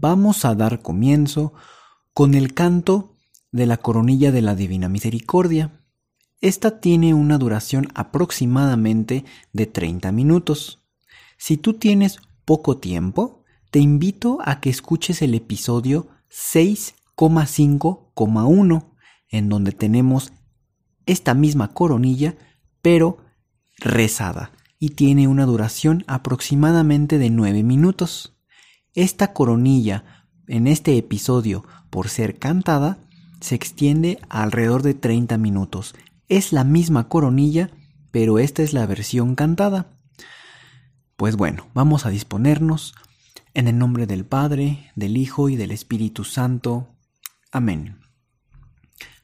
vamos a dar comienzo con el canto de la coronilla de la Divina Misericordia. Esta tiene una duración aproximadamente de 30 minutos. Si tú tienes poco tiempo, te invito a que escuches el episodio 6,5,1, en donde tenemos esta misma coronilla, pero rezada, y tiene una duración aproximadamente de 9 minutos. Esta coronilla, en este episodio, por ser cantada, se extiende alrededor de 30 minutos. Es la misma coronilla, pero esta es la versión cantada. Pues bueno, vamos a disponernos en el nombre del Padre, del Hijo y del Espíritu Santo. Amén.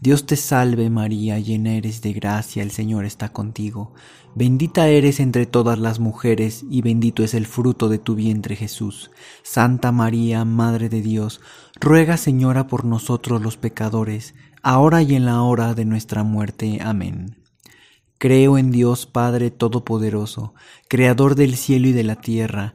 Dios te salve María, llena eres de gracia, el Señor está contigo. Bendita eres entre todas las mujeres, y bendito es el fruto de tu vientre Jesús. Santa María, Madre de Dios, ruega Señora por nosotros los pecadores, ahora y en la hora de nuestra muerte. Amén. Creo en Dios Padre Todopoderoso, Creador del cielo y de la tierra.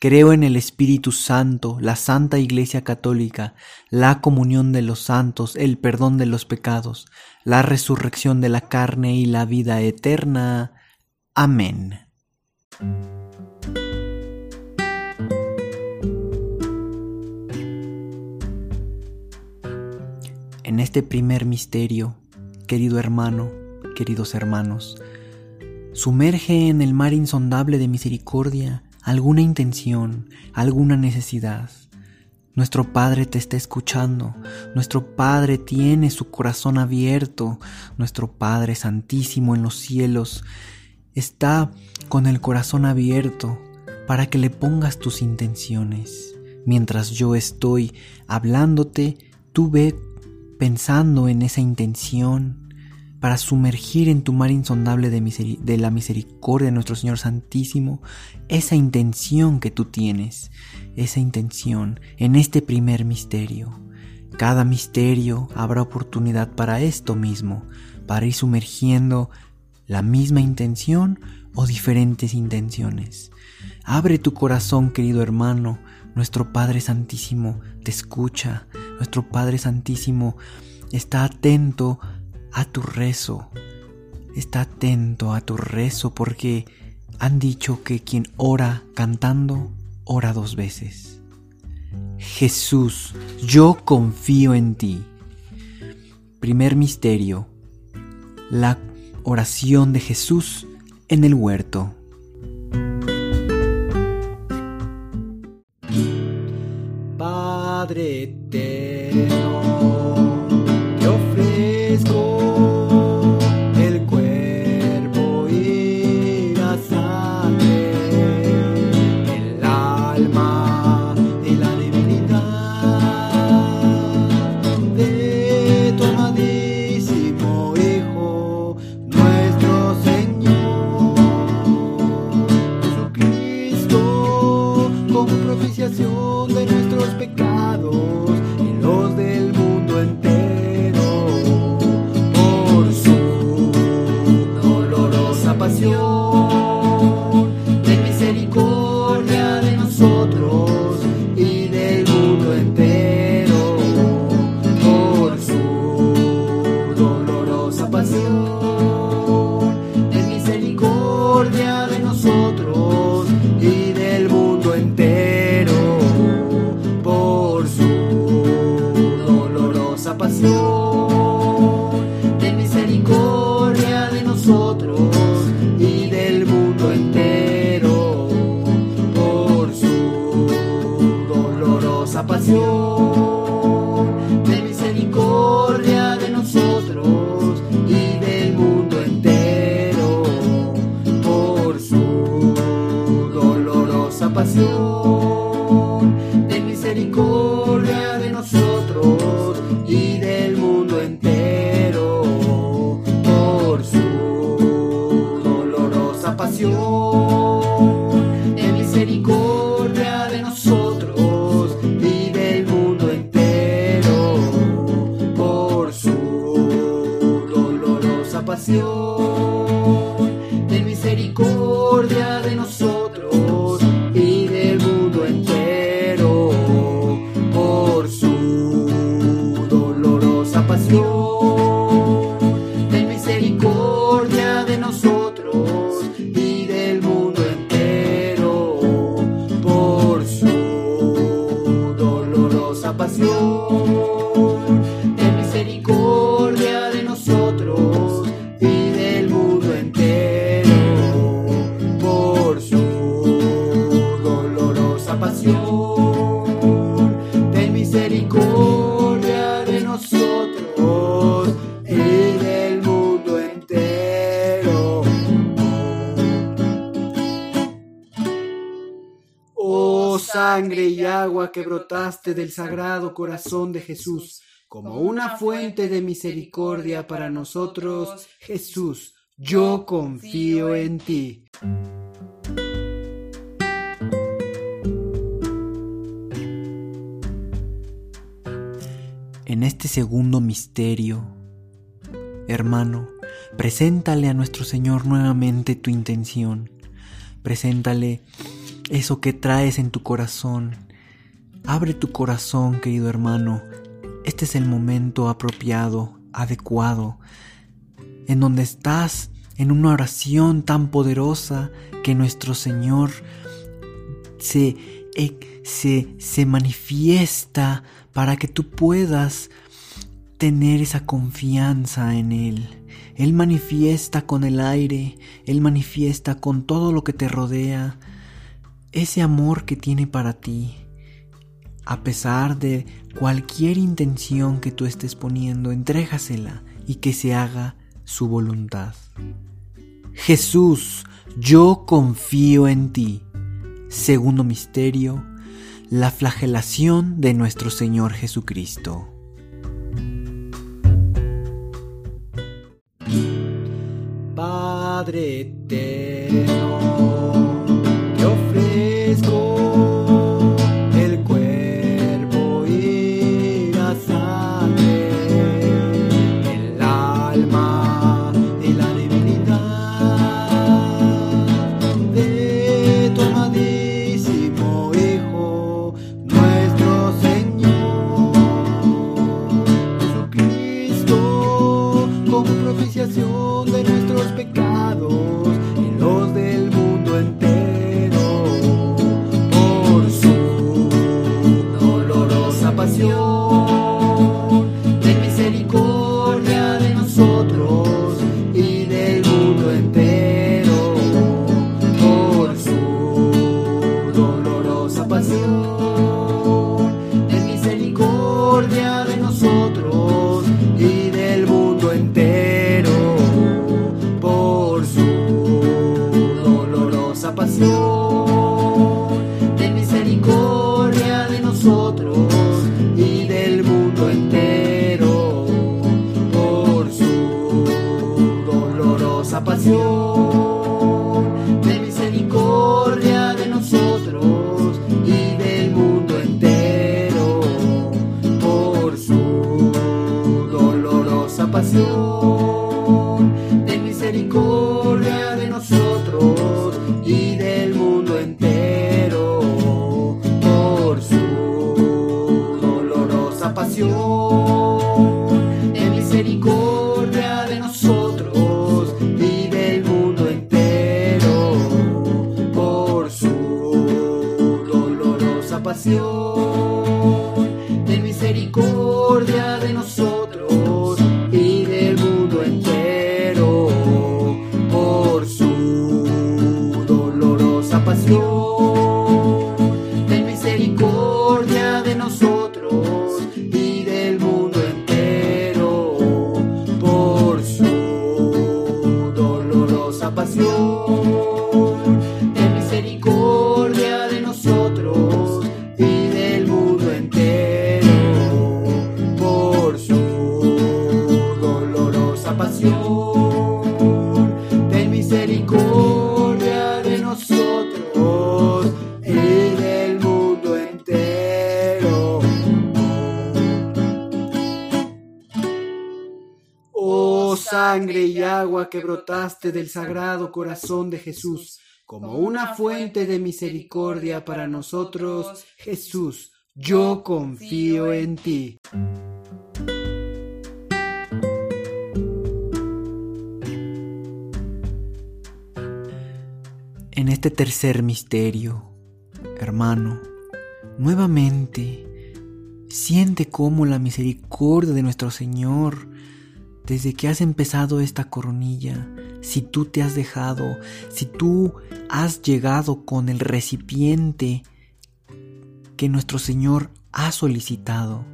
Creo en el Espíritu Santo, la Santa Iglesia Católica, la comunión de los santos, el perdón de los pecados, la resurrección de la carne y la vida eterna. Amén. En este primer misterio, querido hermano, queridos hermanos, sumerge en el mar insondable de misericordia alguna intención, alguna necesidad. Nuestro Padre te está escuchando, nuestro Padre tiene su corazón abierto, nuestro Padre Santísimo en los cielos está con el corazón abierto para que le pongas tus intenciones. Mientras yo estoy hablándote, tú ve pensando en esa intención para sumergir en tu mar insondable de, la misericordia de nuestro Señor Santísimo esa intención que tú tienes, esa intención en este primer misterio. Cada misterio habrá oportunidad para esto mismo, para ir sumergiendo la misma intención o diferentes intenciones. Abre tu corazón, querido hermano, nuestro Padre Santísimo te escucha, nuestro Padre Santísimo está atento a tu rezo, está atento a tu rezo porque han dicho que quien ora cantando, ora dos veces. Jesús, yo confío en ti. Primer misterio, la oración de Jesús en el huerto. Padre eterno, dolorosa pasión, ten misericordia de nosotros sangre y agua que brotaste del sagrado corazón de Jesús, como una fuente de misericordia para nosotros, Jesús, yo confío en ti. En este segundo misterio, hermano, preséntale a nuestro Señor nuevamente tu intención. Preséntale eso que traes en tu corazón. Abre tu corazón, querido hermano. Este es el momento apropiado, adecuado, en donde estás en una oración tan poderosa que nuestro Señor se, eh, se, se manifiesta para que tú puedas tener esa confianza en Él. Él manifiesta con el aire, Él manifiesta con todo lo que te rodea, ese amor que tiene para ti. A pesar de cualquier intención que tú estés poniendo, entrégasela y que se haga su voluntad. Jesús, yo confío en ti. Segundo misterio, la flagelación de nuestro Señor Jesucristo. Padre eterno, del dolorosa sangre y agua que brotaste del sagrado corazón de Jesús, como una fuente de misericordia para nosotros, Jesús, yo confío en ti. En este tercer misterio, hermano, nuevamente siente cómo la misericordia de nuestro Señor, desde que has empezado esta coronilla, si tú te has dejado, si tú has llegado con el recipiente que nuestro Señor ha solicitado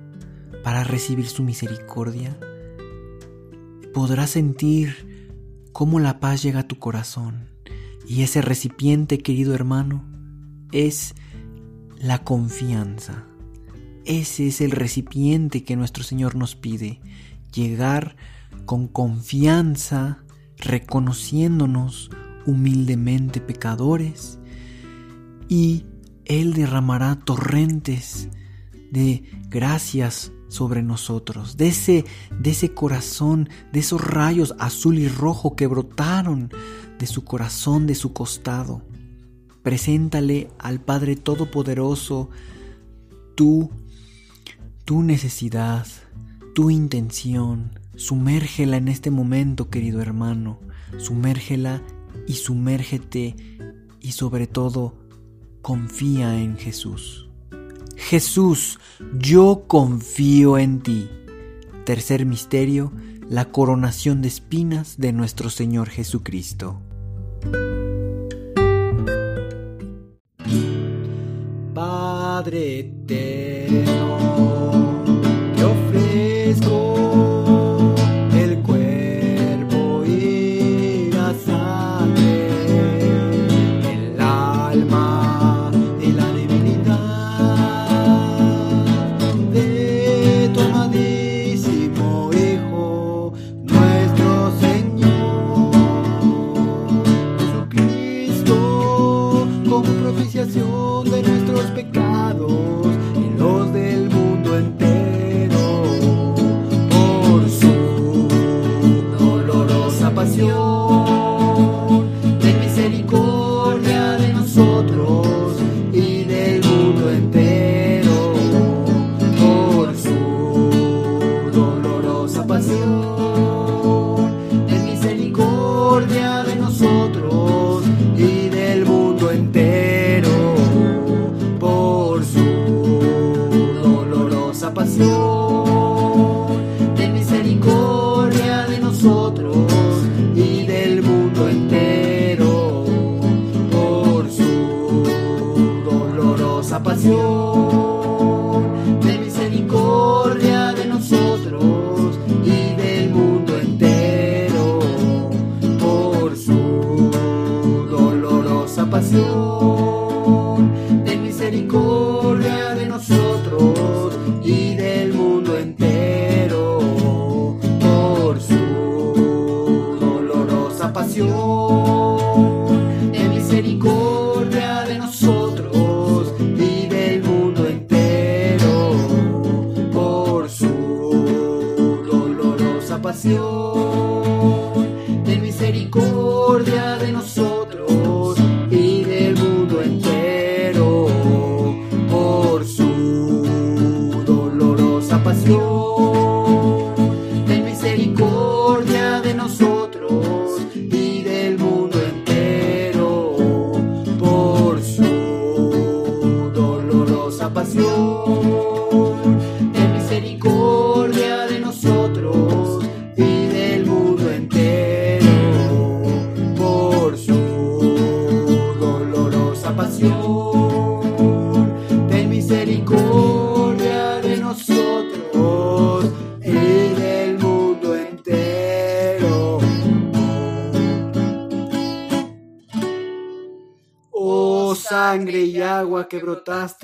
para recibir su misericordia, podrás sentir cómo la paz llega a tu corazón. Y ese recipiente, querido hermano, es la confianza. Ese es el recipiente que nuestro Señor nos pide, llegar con confianza, reconociéndonos humildemente pecadores, y Él derramará torrentes de gracias sobre nosotros, de ese, de ese corazón, de esos rayos azul y rojo que brotaron de su corazón, de su costado. Preséntale al Padre Todopoderoso tu, tu necesidad, tu intención. Sumérgela en este momento, querido hermano. Sumérgela y sumérgete y sobre todo confía en Jesús. Jesús, yo confío en ti. Tercer misterio, la coronación de espinas de nuestro Señor Jesucristo. Padre eterno, Pasión. Sangre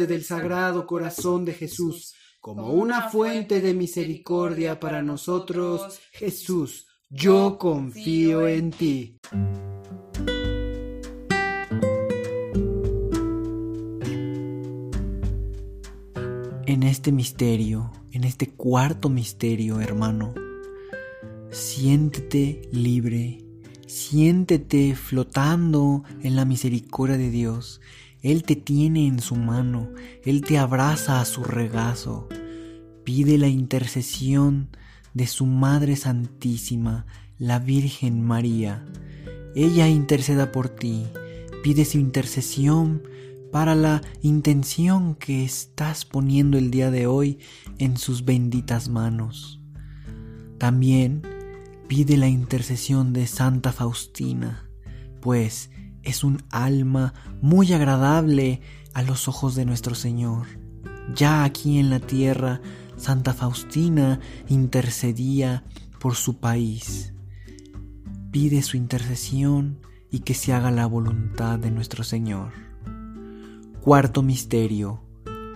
del sagrado corazón de Jesús, como una fuente de misericordia para nosotros, Jesús, yo confío en ti. En este misterio, en este cuarto misterio, hermano, siéntete libre, siéntete flotando en la misericordia de Dios. Él te tiene en su mano, Él te abraza a su regazo. Pide la intercesión de su Madre Santísima, la Virgen María. Ella interceda por ti. Pide su intercesión para la intención que estás poniendo el día de hoy en sus benditas manos. También pide la intercesión de Santa Faustina, pues es un alma muy agradable a los ojos de nuestro Señor. Ya aquí en la tierra, Santa Faustina intercedía por su país. Pide su intercesión y que se haga la voluntad de nuestro Señor. Cuarto misterio.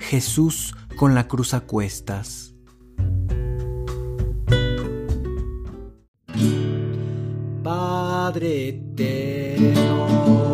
Jesús con la cruz a cuestas. Padre eterno,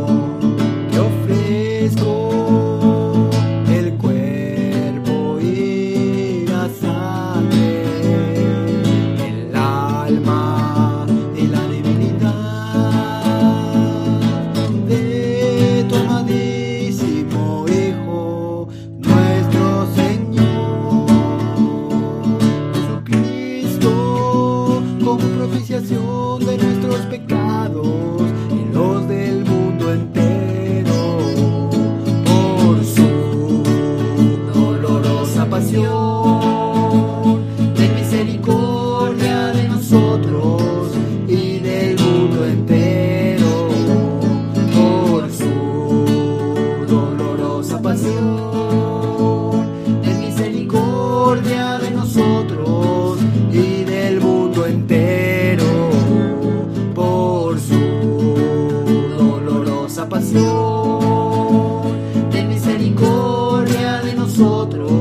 nosotros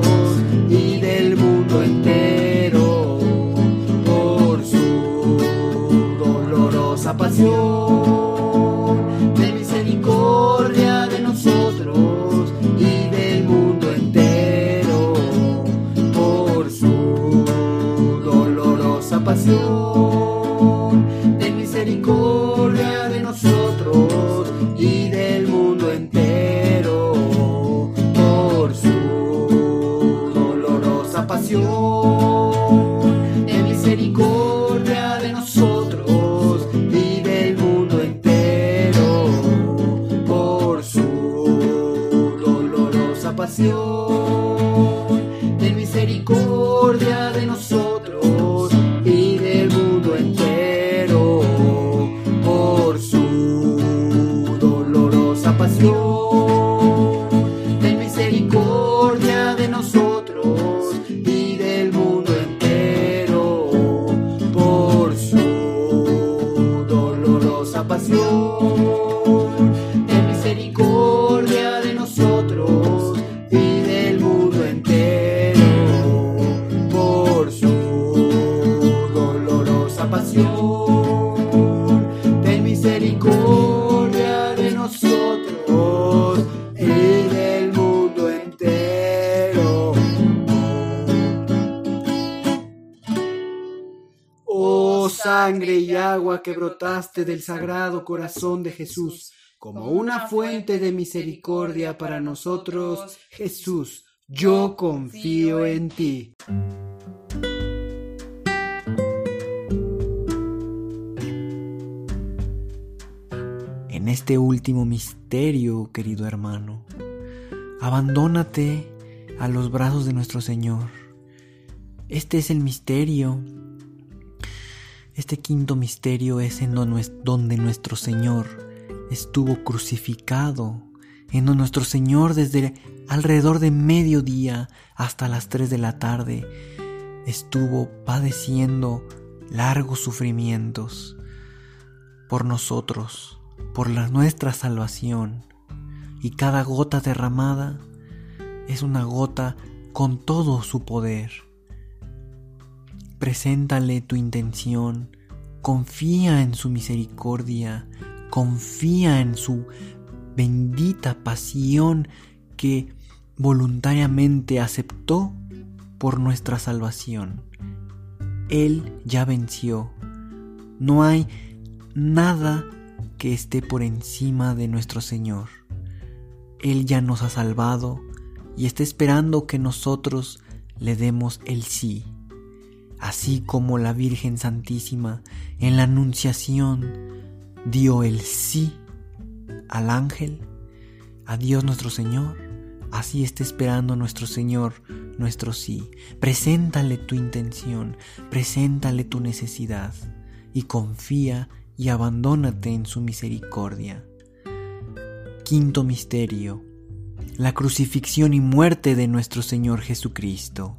que brotaste del sagrado corazón de Jesús, como una fuente de misericordia para nosotros, Jesús, yo confío en ti. En este último misterio, querido hermano, abandónate a los brazos de nuestro Señor. Este es el misterio. Este quinto misterio es en donde nuestro Señor estuvo crucificado, en donde nuestro Señor desde alrededor de mediodía hasta las 3 de la tarde estuvo padeciendo largos sufrimientos por nosotros, por la, nuestra salvación. Y cada gota derramada es una gota con todo su poder. Preséntale tu intención, confía en su misericordia, confía en su bendita pasión que voluntariamente aceptó por nuestra salvación. Él ya venció, No hay nada que esté por encima de nuestro Señor. Él ya nos ha salvado y está esperando que nosotros le demos el sí. Así como la Virgen Santísima en la Anunciación dio el sí al ángel, a Dios nuestro Señor, así está esperando nuestro Señor nuestro sí. Preséntale tu intención, preséntale tu necesidad y confía y abandónate en su misericordia. Quinto misterio. La crucifixión y muerte de nuestro Señor Jesucristo.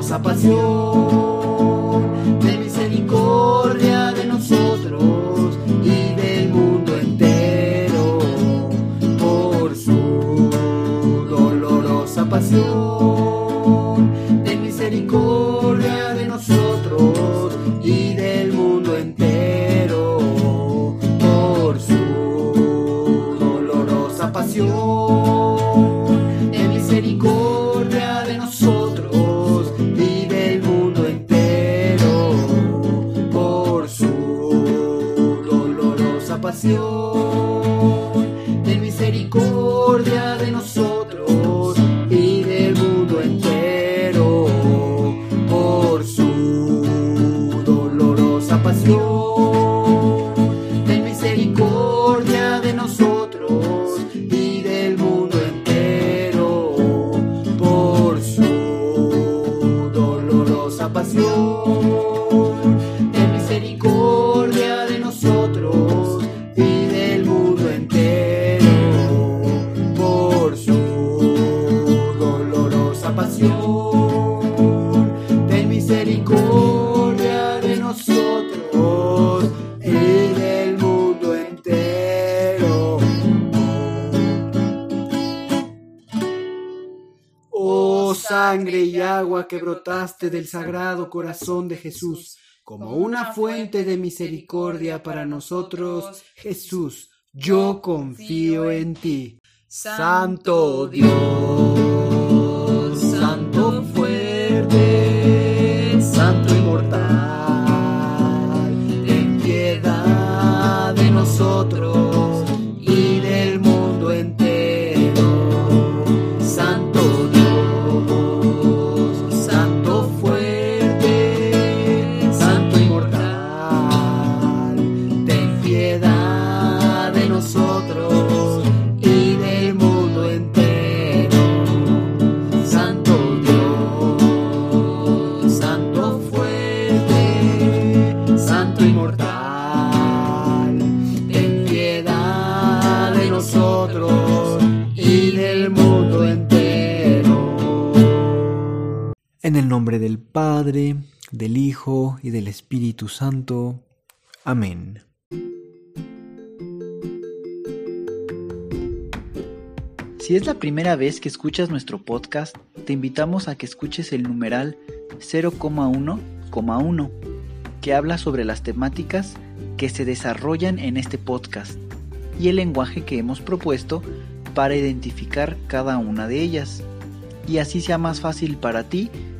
nos apasionó. Nossa Senhora. Del sagrado corazón de Jesús, como una fuente de misericordia para nosotros, Jesús, yo confío en ti. Santo Dios, del Padre, del Hijo y del Espíritu Santo. Amén. Si es la primera vez que escuchas nuestro podcast, te invitamos a que escuches el numeral 0,1,1, que habla sobre las temáticas que se desarrollan en este podcast y el lenguaje que hemos propuesto para identificar cada una de ellas, y así sea más fácil para ti